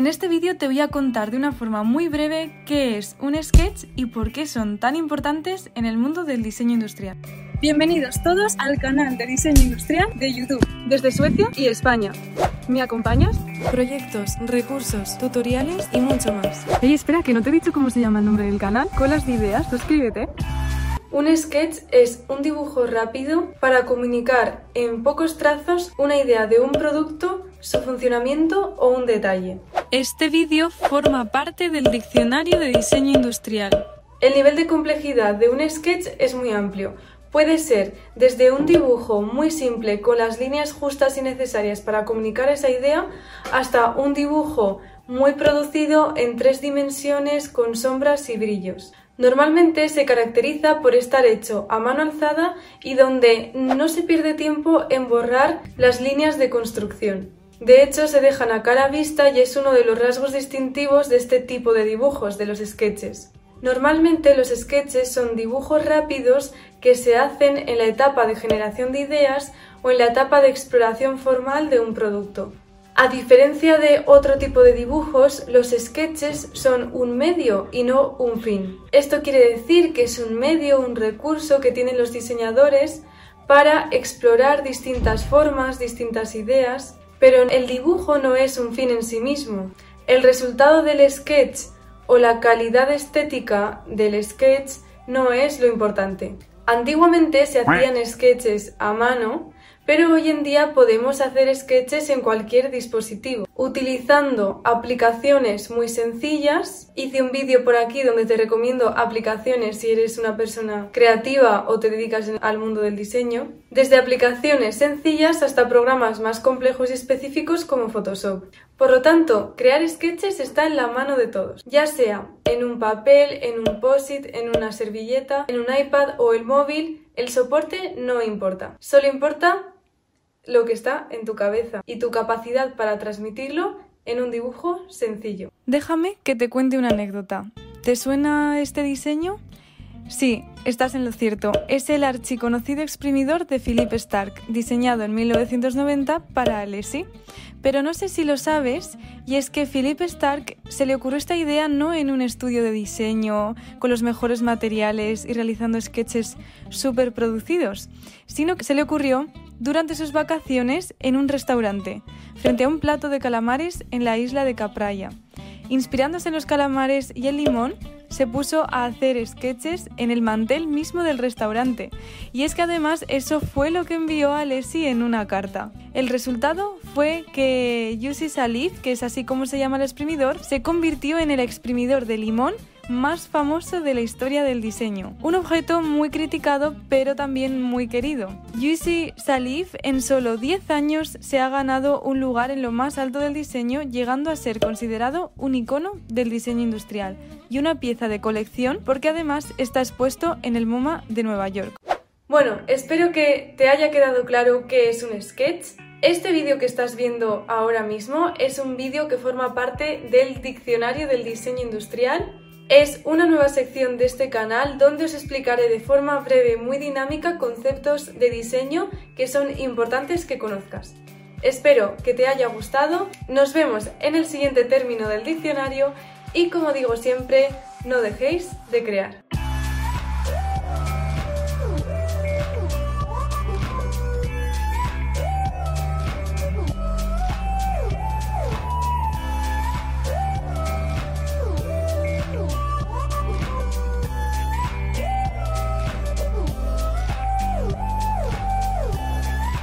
En este vídeo te voy a contar de una forma muy breve qué es un sketch y por qué son tan importantes en el mundo del diseño industrial. Bienvenidos todos al canal de diseño industrial de YouTube, desde Suecia y España. ¿Me acompañas? Proyectos, recursos, tutoriales y mucho más. Ey, espera, que no te he dicho cómo se llama el nombre del canal. Colas de ideas, suscríbete. Un sketch es un dibujo rápido para comunicar en pocos trazos una idea de un producto, su funcionamiento o un detalle. Este vídeo forma parte del diccionario de diseño industrial. El nivel de complejidad de un sketch es muy amplio. Puede ser desde un dibujo muy simple con las líneas justas y necesarias para comunicar esa idea hasta un dibujo muy producido en tres dimensiones con sombras y brillos. Normalmente se caracteriza por estar hecho a mano alzada y donde no se pierde tiempo en borrar las líneas de construcción. De hecho, se dejan a cara vista y es uno de los rasgos distintivos de este tipo de dibujos, de los sketches. Normalmente los sketches son dibujos rápidos que se hacen en la etapa de generación de ideas o en la etapa de exploración formal de un producto. A diferencia de otro tipo de dibujos, los sketches son un medio y no un fin. Esto quiere decir que es un medio, un recurso que tienen los diseñadores para explorar distintas formas, distintas ideas, pero el dibujo no es un fin en sí mismo. El resultado del sketch o la calidad estética del sketch no es lo importante. Antiguamente se hacían sketches a mano pero hoy en día podemos hacer sketches en cualquier dispositivo, utilizando aplicaciones muy sencillas. Hice un vídeo por aquí donde te recomiendo aplicaciones si eres una persona creativa o te dedicas al mundo del diseño, desde aplicaciones sencillas hasta programas más complejos y específicos como Photoshop. Por lo tanto, crear sketches está en la mano de todos, ya sea en un papel, en un post-it, en una servilleta, en un iPad o el móvil, el soporte no importa. Solo importa lo que está en tu cabeza y tu capacidad para transmitirlo en un dibujo sencillo. Déjame que te cuente una anécdota. ¿Te suena este diseño? Sí, estás en lo cierto. Es el archiconocido exprimidor de Philippe Stark, diseñado en 1990 para Alessi. Pero no sé si lo sabes, y es que Philippe Stark se le ocurrió esta idea no en un estudio de diseño, con los mejores materiales y realizando sketches súper producidos, sino que se le ocurrió durante sus vacaciones en un restaurante, frente a un plato de calamares en la isla de Capraya. Inspirándose en los calamares y el limón, se puso a hacer sketches en el mantel mismo del restaurante. Y es que además eso fue lo que envió a Leslie en una carta. El resultado fue que Yusi Salif, que es así como se llama el exprimidor, se convirtió en el exprimidor de limón más famoso de la historia del diseño. Un objeto muy criticado pero también muy querido. Yusi Salif en solo 10 años se ha ganado un lugar en lo más alto del diseño llegando a ser considerado un icono del diseño industrial y una pieza de colección porque además está expuesto en el MoMA de Nueva York. Bueno, espero que te haya quedado claro qué es un sketch. Este vídeo que estás viendo ahora mismo es un vídeo que forma parte del diccionario del diseño industrial es una nueva sección de este canal donde os explicaré de forma breve y muy dinámica conceptos de diseño que son importantes que conozcas. Espero que te haya gustado, nos vemos en el siguiente término del diccionario y como digo siempre, no dejéis de crear.